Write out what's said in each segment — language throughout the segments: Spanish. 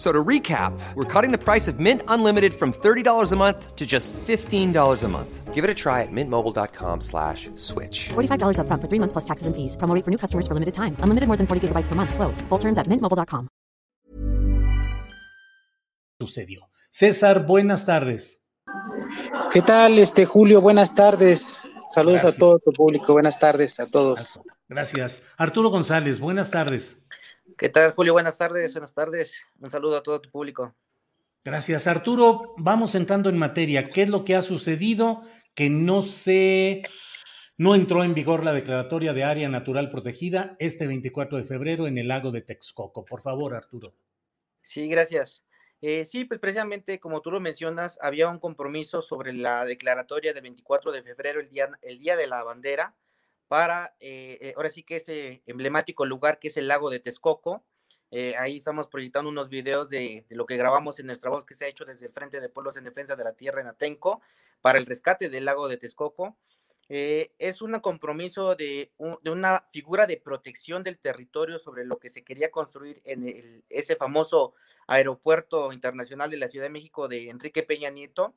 So to recap, we're cutting the price of Mint Unlimited from $30 a month to just $15 a month. Give it a try at mintmobile.com slash switch. $45 up front for three months plus taxes and fees. Promo rate for new customers for limited time. Unlimited more than 40 gigabytes per month. Slows. Full terms at mintmobile.com. Sucedió. César, buenas tardes. ¿Qué tal, este Julio? Buenas tardes. Saludos Gracias. a todo tu público. Buenas tardes a todos. Gracias. Arturo González, buenas tardes. ¿Qué tal, Julio? Buenas tardes, buenas tardes. Un saludo a todo tu público. Gracias, Arturo. Vamos entrando en materia. ¿Qué es lo que ha sucedido que no se no entró en vigor la declaratoria de área natural protegida este 24 de febrero en el lago de Texcoco? Por favor, Arturo. Sí, gracias. Eh, sí, pues precisamente como tú lo mencionas, había un compromiso sobre la declaratoria del 24 de febrero, el día, el día de la bandera, para, eh, eh, ahora sí que ese emblemático lugar que es el lago de Texcoco. Eh, ahí estamos proyectando unos videos de, lo que grabamos en nuestra voz que se ha hecho desde el Frente de Pueblos en Defensa de la Tierra en Atenco para el rescate del lago de Texcoco. Es un compromiso de, de, una figura de protección del territorio sobre lo que se quería construir en ese famoso aeropuerto internacional de la Ciudad de México de Enrique Peña Nieto,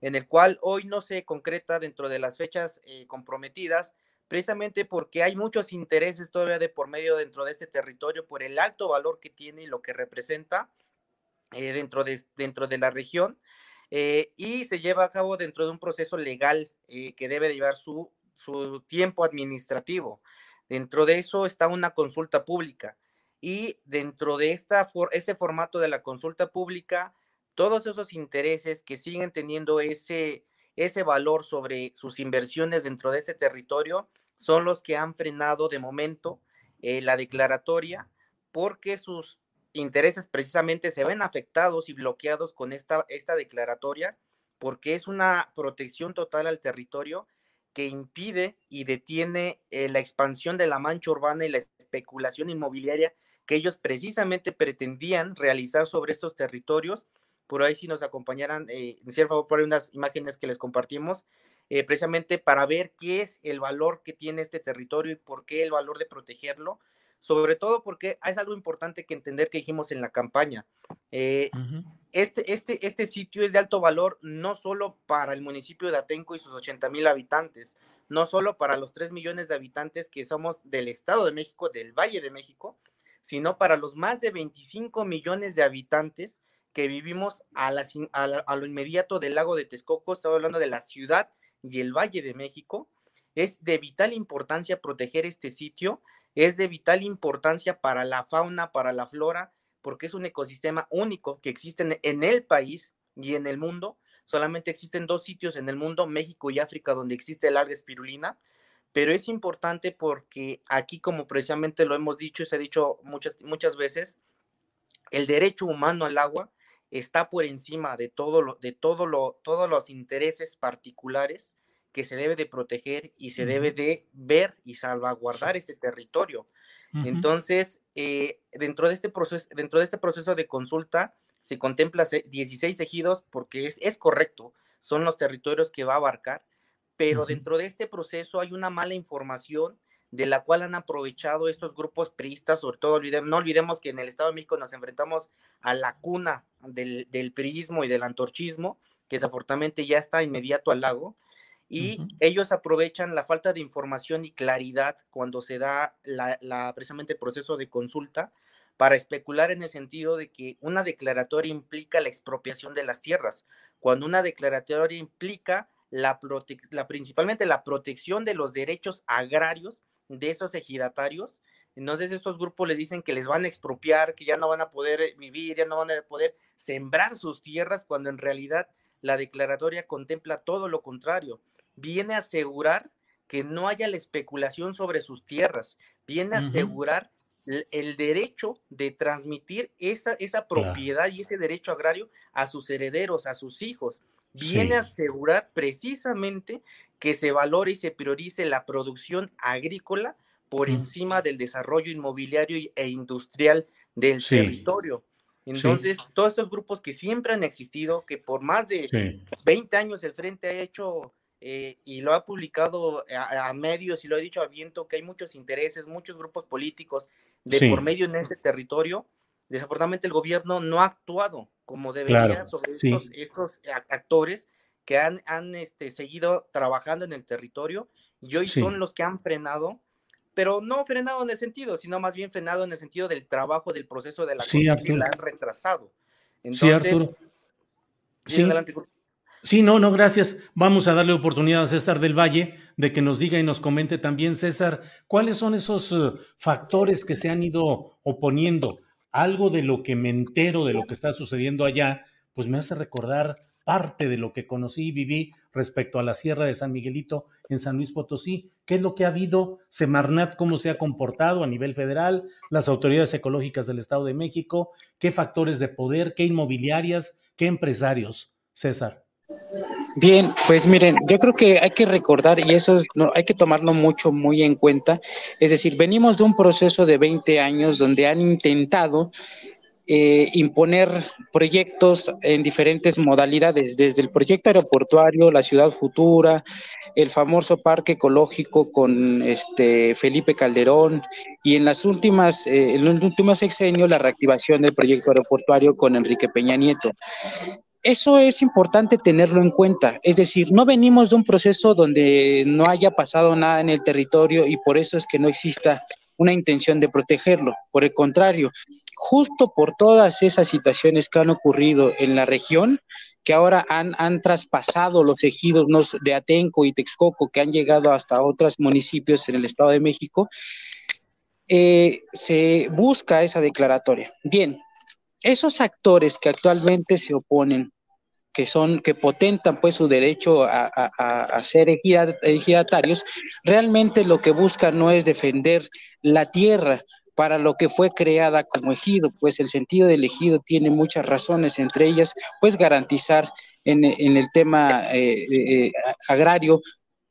en el cual hoy no se concreta dentro de las fechas comprometidas, precisamente porque hay muchos intereses todavía de por medio dentro de este territorio por el alto valor que tiene y lo que representa eh, dentro, de, dentro de la región eh, y se lleva a cabo dentro de un proceso legal eh, que debe llevar su, su tiempo administrativo. Dentro de eso está una consulta pública y dentro de esta este formato de la consulta pública, todos esos intereses que siguen teniendo ese, ese valor sobre sus inversiones dentro de este territorio son los que han frenado de momento eh, la declaratoria porque sus intereses precisamente se ven afectados y bloqueados con esta, esta declaratoria porque es una protección total al territorio que impide y detiene eh, la expansión de la mancha urbana y la especulación inmobiliaria que ellos precisamente pretendían realizar sobre estos territorios por ahí si nos acompañaran, eh, me hicieron favor por ahí unas imágenes que les compartimos, eh, precisamente para ver qué es el valor que tiene este territorio y por qué el valor de protegerlo, sobre todo porque es algo importante que entender que dijimos en la campaña. Eh, uh -huh. este, este, este sitio es de alto valor no solo para el municipio de Atenco y sus 80 mil habitantes, no solo para los 3 millones de habitantes que somos del Estado de México, del Valle de México, sino para los más de 25 millones de habitantes que vivimos a, lo inmediato del lago de Texcoco, estaba hablando de la ciudad y el Valle de México, es de vital importancia proteger este sitio, es de vital importancia para la fauna, para la flora, porque es un ecosistema único que existe en, en el país y en el mundo. Solamente existen dos sitios en el mundo, México y África, donde existe el alga espirulina, pero es importante porque aquí, como precisamente lo hemos dicho y se ha dicho muchas, muchas veces, el derecho humano al agua está por encima de todo lo, de todo lo, todos los intereses particulares que se debe de proteger y se uh -huh. debe de ver y salvaguardar este territorio. Uh -huh. Entonces, eh, dentro, de este proceso, dentro de este proceso de consulta se contempla 16 ejidos porque es, es correcto, son los territorios que va a abarcar, pero uh -huh. dentro de este proceso hay una mala información de la cual han aprovechado estos grupos priistas, sobre todo no olvidemos que en el Estado de México nos enfrentamos a la cuna del, del priismo y del antorchismo, que desafortunadamente ya está inmediato al lago, y uh -huh. ellos aprovechan la falta de información y claridad cuando se da la, la, precisamente el proceso de consulta para especular en el sentido de que una declaratoria implica la expropiación de las tierras, cuando una declaratoria implica la, la principalmente la protección de los derechos agrarios de esos ejidatarios. Entonces estos grupos les dicen que les van a expropiar, que ya no van a poder vivir, ya no van a poder sembrar sus tierras, cuando en realidad la declaratoria contempla todo lo contrario. Viene a asegurar que no haya la especulación sobre sus tierras, viene a asegurar el derecho de transmitir esa, esa propiedad y ese derecho agrario a sus herederos, a sus hijos. Viene a asegurar precisamente que se valore y se priorice la producción agrícola por encima del desarrollo inmobiliario e industrial del territorio. Entonces, todos estos grupos que siempre han existido, que por más de 20 años el Frente ha hecho eh, y lo ha publicado a, medios y lo ha dicho a viento, que hay muchos intereses, muchos grupos políticos de por medio en este territorio. Desafortunadamente el gobierno no ha actuado como debería sobre estos, actores que han, han este, seguido trabajando en el territorio y hoy son los que han frenado, pero no frenado en el sentido, sino más bien frenado en el sentido del trabajo, del proceso de la sí, la han retrasado. Entonces, sí, Arturo. Sí. Adelante, Sí, no, no, gracias. Vamos a darle oportunidad a César del Valle de que nos diga y nos comente también, César, cuáles son esos eh, factores que se han ido oponiendo. Algo de lo que me entero de lo que está sucediendo allá, pues me hace recordar parte de lo que conocí y viví respecto a la Sierra de San Miguelito en San Luis Potosí. ¿Qué es lo que ha habido? Semarnat, ¿cómo se ha comportado a nivel federal? Las autoridades ecológicas del Estado de México. ¿Qué factores de poder? ¿Qué inmobiliarias? ¿Qué empresarios? César. Bien, pues miren, yo creo que hay que recordar, y eso no, hay que tomarlo mucho, muy en cuenta, es decir, venimos de un proceso de 20 años donde han intentado eh, imponer proyectos en diferentes modalidades, desde el proyecto aeroportuario, la ciudad futura, el famoso parque ecológico con este Felipe Calderón y en las últimas, eh, en el último sexenio la reactivación del proyecto aeroportuario con Enrique Peña Nieto eso es importante tenerlo en cuenta. Es decir, no venimos de un proceso donde no haya pasado nada en el territorio y por eso es que no exista una intención de protegerlo. Por el contrario, justo por todas esas situaciones que han ocurrido en la región, que ahora han, han traspasado los ejidos de Atenco y Texcoco, que han llegado hasta otros municipios en el Estado de México, eh, se busca esa declaratoria. Bien, esos actores que actualmente se oponen que son, que potentan pues su derecho a, ser ejidatarios, realmente lo que buscan no es defender la tierra para lo que fue creada como ejido, pues el sentido del ejido tiene muchas razones, entre ellas, pues garantizar en, el tema eh, eh, agrario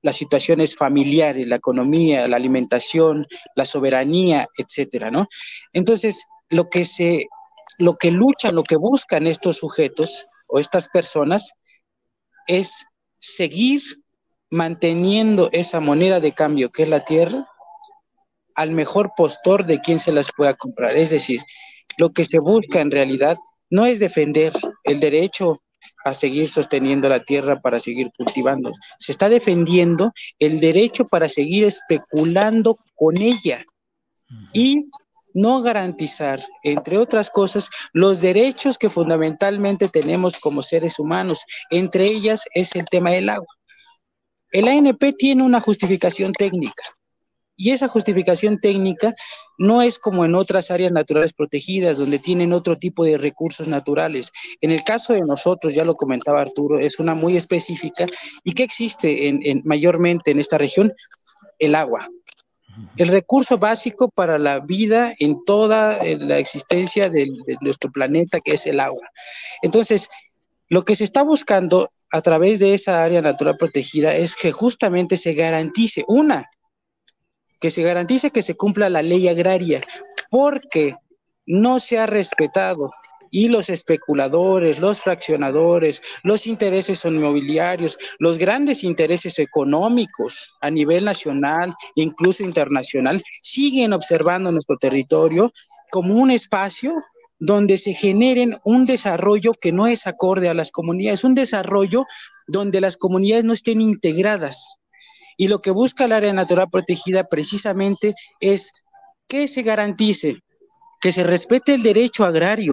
las situaciones familiares, la economía, la alimentación, la soberanía, etcétera, ¿no? Entonces, lo que se, lo que luchan, lo que buscan estos sujetos o estas personas es seguir manteniendo esa moneda de cambio que es la tierra al mejor postor de quien se las pueda comprar. Es decir, lo que se busca en realidad no es defender el derecho a seguir sosteniendo la tierra para seguir cultivando. Se está defendiendo el derecho para seguir especulando con ella y no garantizar, entre otras cosas, los derechos que fundamentalmente tenemos como seres humanos. Entre ellas es el tema del agua. El ANP tiene una justificación técnica y esa justificación técnica no es como en otras áreas naturales protegidas, donde tienen otro tipo de recursos naturales. En el caso de nosotros, ya lo comentaba Arturo, es una muy específica y que existe en mayormente en esta región, el agua el recurso básico para la vida en toda eh, la existencia de, nuestro planeta, que es el agua. Entonces, lo que se está buscando a través de esa área natural protegida es que justamente se garantice, una, que se garantice que se cumpla la ley agraria, porque no se ha respetado y los especuladores, los fraccionadores, los intereses inmobiliarios, los grandes intereses económicos a nivel nacional, incluso internacional, siguen observando nuestro territorio como un espacio donde se generen un desarrollo que no es acorde a las comunidades, un desarrollo donde las comunidades no estén integradas. Y lo que busca el área natural protegida precisamente es que se garantice que se respete el derecho agrario.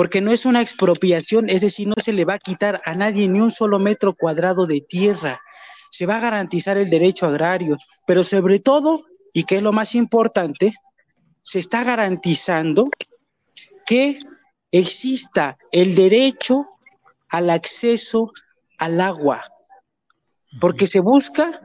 Porque no es una expropiación, es decir, no se le va a quitar a nadie ni un solo metro cuadrado de tierra. Se va a garantizar el derecho agrario, pero sobre todo, y que es lo más importante, se está garantizando que exista el derecho al acceso al agua, porque se busca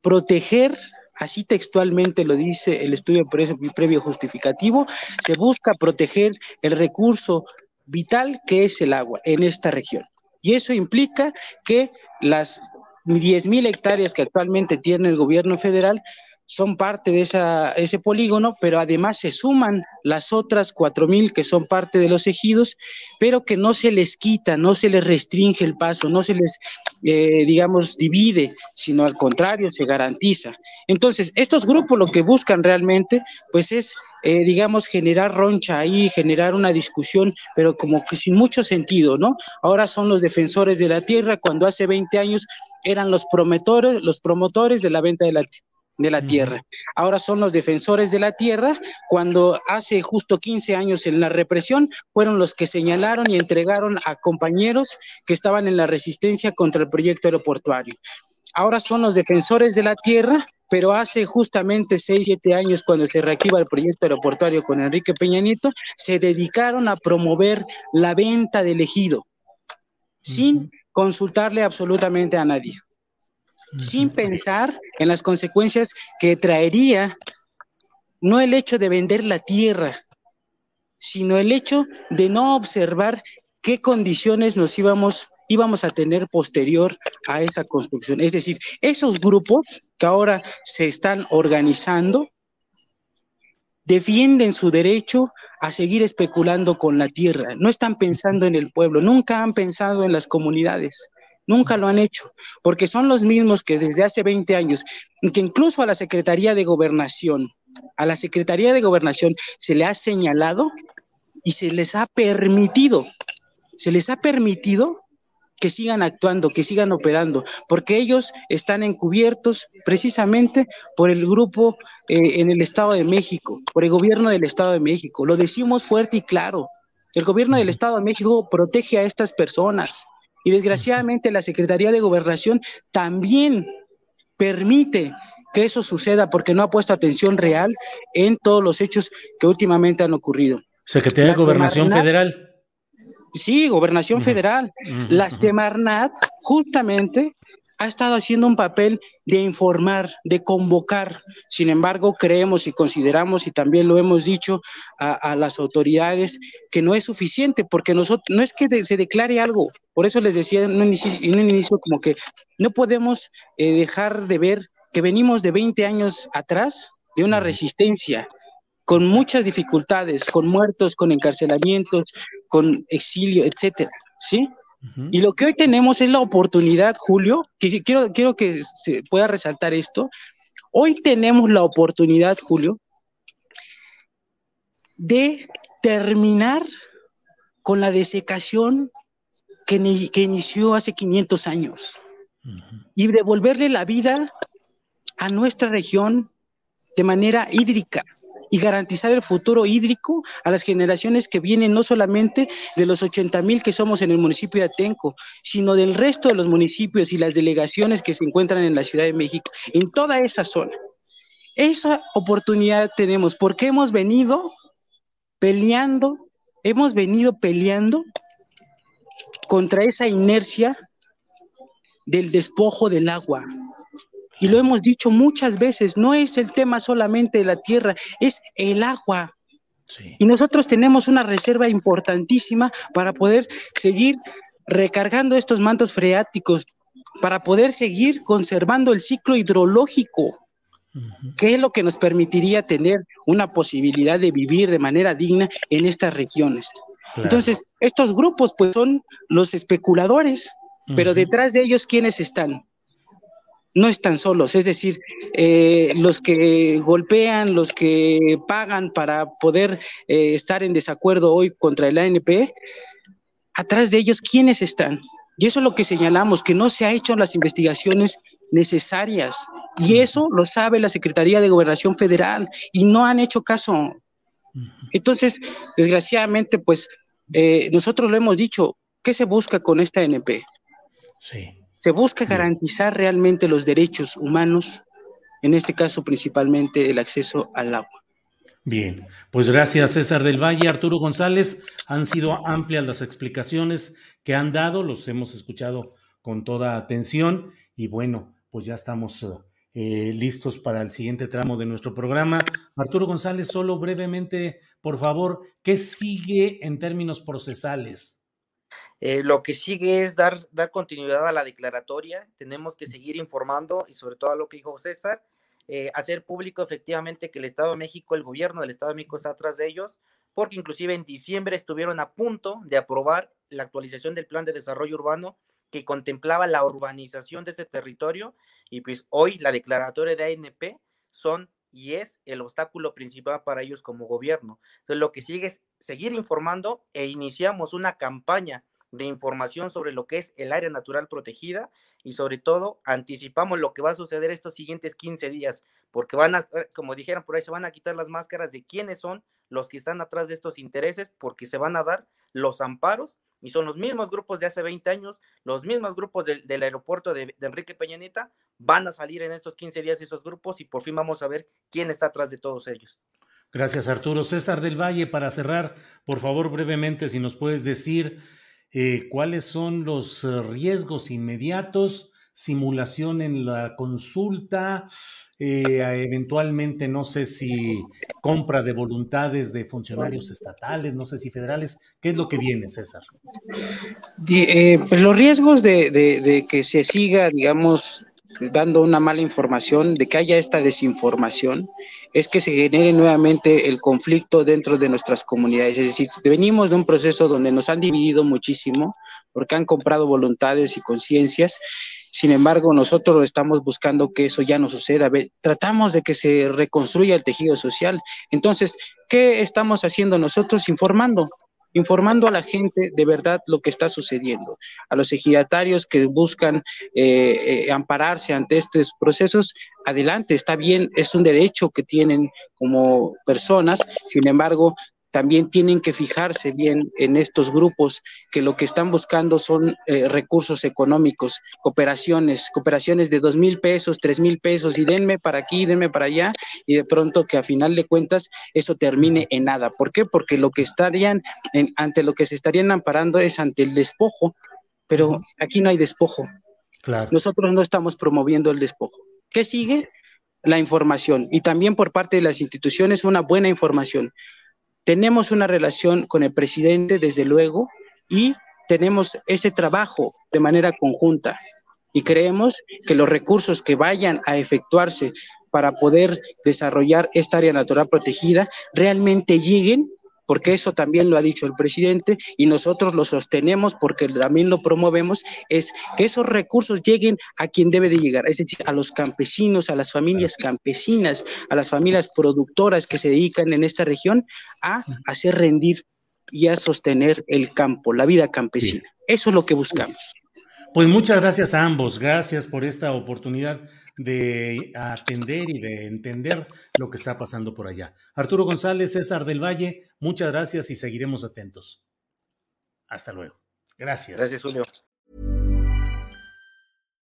proteger, así textualmente lo dice el estudio previo justificativo, se busca proteger el recurso vital que es el agua en esta región. Y eso implica que las 10.000 hectáreas que actualmente tiene el gobierno federal son parte de esa, ese polígono, pero además se suman las otras 4.000 que son parte de los ejidos, pero que no se les quita, no se les restringe el paso, no se les, eh, digamos, divide, sino al contrario, se garantiza. Entonces, estos grupos lo que buscan realmente, pues es, eh, digamos, generar roncha ahí, generar una discusión, pero como que sin mucho sentido, ¿no? Ahora son los defensores de la tierra, cuando hace 20 años eran los promotores, los promotores de la venta de la de la tierra. Ahora son los defensores de la tierra, cuando hace justo 15 años en la represión fueron los que señalaron y entregaron a compañeros que estaban en la resistencia contra el proyecto aeroportuario. Ahora son los defensores de la tierra, pero hace justamente 6, 7 años cuando se reactiva el proyecto aeroportuario con Enrique Peñanito, se dedicaron a promover la venta del ejido, sin consultarle absolutamente a nadie sin pensar en las consecuencias que traería no el hecho de vender la tierra, sino el hecho de no observar qué condiciones nos íbamos, íbamos a tener posterior a esa construcción. Es decir, esos grupos que ahora se están organizando defienden su derecho a seguir especulando con la tierra. No están pensando en el pueblo, nunca han pensado en las comunidades. Nunca lo han hecho, porque son los mismos que desde hace 20 años, que incluso a la Secretaría de Gobernación, a la Secretaría de Gobernación se le ha señalado y se les ha permitido, se les ha permitido que sigan actuando, que sigan operando, porque ellos están encubiertos precisamente por el grupo eh, en el Estado de México, por el gobierno del Estado de México. Lo decimos fuerte y claro. El gobierno del Estado de México protege a estas personas. Y desgraciadamente la Secretaría de Gobernación también permite que eso suceda porque no ha puesto atención real en todos los hechos que últimamente han ocurrido. Secretaría de Gobernación Federal. Sí, Gobernación Federal. La Semarnat justamente ha estado haciendo un papel de informar, de convocar. Sin embargo, creemos y consideramos, y también lo hemos dicho a, las autoridades, que no es suficiente, porque nosotros, no es que se declare algo. Por eso les decía en un inicio, como que no podemos eh, dejar de ver que venimos de 20 años atrás de una resistencia con muchas dificultades, con muertos, con encarcelamientos, con exilio, etcétera, ¿sí? Y lo que hoy tenemos es la oportunidad, Julio, que quiero, quiero que se pueda resaltar esto. Hoy tenemos la oportunidad, Julio, de terminar con la desecación que, que inició hace 500 años y devolverle la vida a nuestra región de manera hídrica, y garantizar el futuro hídrico a las generaciones que vienen, no solamente de los 80 mil que somos en el municipio de Atenco, sino del resto de los municipios y las delegaciones que se encuentran en la Ciudad de México, en toda esa zona. Esa oportunidad tenemos porque hemos venido peleando, hemos venido peleando contra esa inercia del despojo del agua. Y lo hemos dicho muchas veces, no es el tema solamente de la tierra, es el agua. Y nosotros tenemos una reserva importantísima para poder seguir recargando estos mantos freáticos, para poder seguir conservando el ciclo hidrológico, que es lo que nos permitiría tener una posibilidad de vivir de manera digna en estas regiones. Entonces, estos grupos pues son los especuladores, pero detrás de ellos, ¿quiénes están? No están solos, es decir, eh, los que golpean, los que pagan para poder eh, estar en desacuerdo hoy contra el ANP, atrás de ellos, ¿quiénes están? Y eso es lo que señalamos, que no se ha hecho las investigaciones necesarias. Y eso lo sabe la Secretaría de Gobernación Federal y no han hecho caso. Entonces, desgraciadamente, pues eh, nosotros lo hemos dicho, ¿qué se busca con esta NP? Se busca garantizar realmente los derechos humanos, en este caso principalmente el acceso al agua. Bien, pues gracias César del Valle, Arturo González. Han sido amplias las explicaciones que han dado, los hemos escuchado con toda atención y bueno, pues ya estamos eh, listos para el siguiente tramo de nuestro programa. Arturo González, solo brevemente, por favor, ¿qué sigue en términos procesales? Eh, lo que sigue es dar, dar continuidad a la declaratoria. Tenemos que seguir informando y sobre todo a lo que dijo César, eh, hacer público efectivamente que el Estado de México, el gobierno del Estado de México está atrás de ellos, porque inclusive en diciembre estuvieron a punto de aprobar la actualización del plan de desarrollo urbano que contemplaba la urbanización de ese territorio y pues hoy la declaratoria de ANP son y es el obstáculo principal para ellos como gobierno. Entonces lo que sigue es seguir informando e iniciamos una campaña de información sobre lo que es el área natural protegida y sobre todo anticipamos lo que va a suceder estos siguientes 15 días, porque van a, eh, como dijeron por ahí, se van a quitar las máscaras de quiénes son los que están atrás de estos intereses, porque se van a dar los amparos y son los mismos grupos de hace 20 años, los mismos grupos del, aeropuerto de, de, Enrique Peñanita, van a salir en estos 15 días esos grupos y por fin vamos a ver quién está atrás de todos ellos. Gracias, Arturo. César del Valle, para cerrar, por favor, brevemente, si nos puedes decir eh, cuáles son los eh, riesgos inmediatos, simulación en la consulta, eh, eventualmente no sé si compra de voluntades de funcionarios estatales, no sé si federales. ¿Qué es lo que viene, César? pues los riesgos de que se siga, digamos, dando una mala información, de que haya esta desinformación, es que se genere nuevamente el conflicto dentro de nuestras comunidades. Es decir, venimos de un proceso donde nos han dividido muchísimo porque han comprado voluntades y conciencias. Sin embargo, nosotros estamos buscando que eso ya no suceda. Tratamos de que se reconstruya el tejido social. Entonces, ¿qué estamos haciendo nosotros? Informando, informando a la gente de verdad lo que está sucediendo, a los ejidatarios que buscan eh, eh, ampararse ante estos procesos, adelante, está bien, es un derecho que tienen como personas, sin embargo, también tienen que fijarse bien en estos grupos que lo que están buscando son eh, recursos económicos, cooperaciones, cooperaciones de dos mil pesos, tres mil pesos y denme para aquí, denme para allá y de pronto que a final de cuentas eso termine en nada. ¿Por qué? Porque lo que estarían, ante lo que se estarían amparando es ante el despojo, pero aquí no hay despojo. Nosotros no estamos promoviendo el despojo. ¿Qué sigue? La información y también por parte de las instituciones una buena información. Tenemos una relación con el presidente, desde luego, y tenemos ese trabajo de manera conjunta. Y creemos que los recursos que vayan a efectuarse para poder desarrollar esta área natural protegida realmente lleguen porque eso también lo ha dicho el presidente y nosotros lo sostenemos porque también lo promovemos, es que esos recursos lleguen a quien debe de llegar, es decir, a los campesinos, a las familias campesinas, a las familias productoras que se dedican en esta región a hacer rendir y a sostener el campo, la vida campesina. Eso es lo que buscamos. Pues muchas gracias a ambos, gracias por esta oportunidad de atender y de entender lo que está pasando por allá. Arturo González, César del Valle, muchas gracias y seguiremos atentos. Hasta luego. Gracias. Gracias, Julio.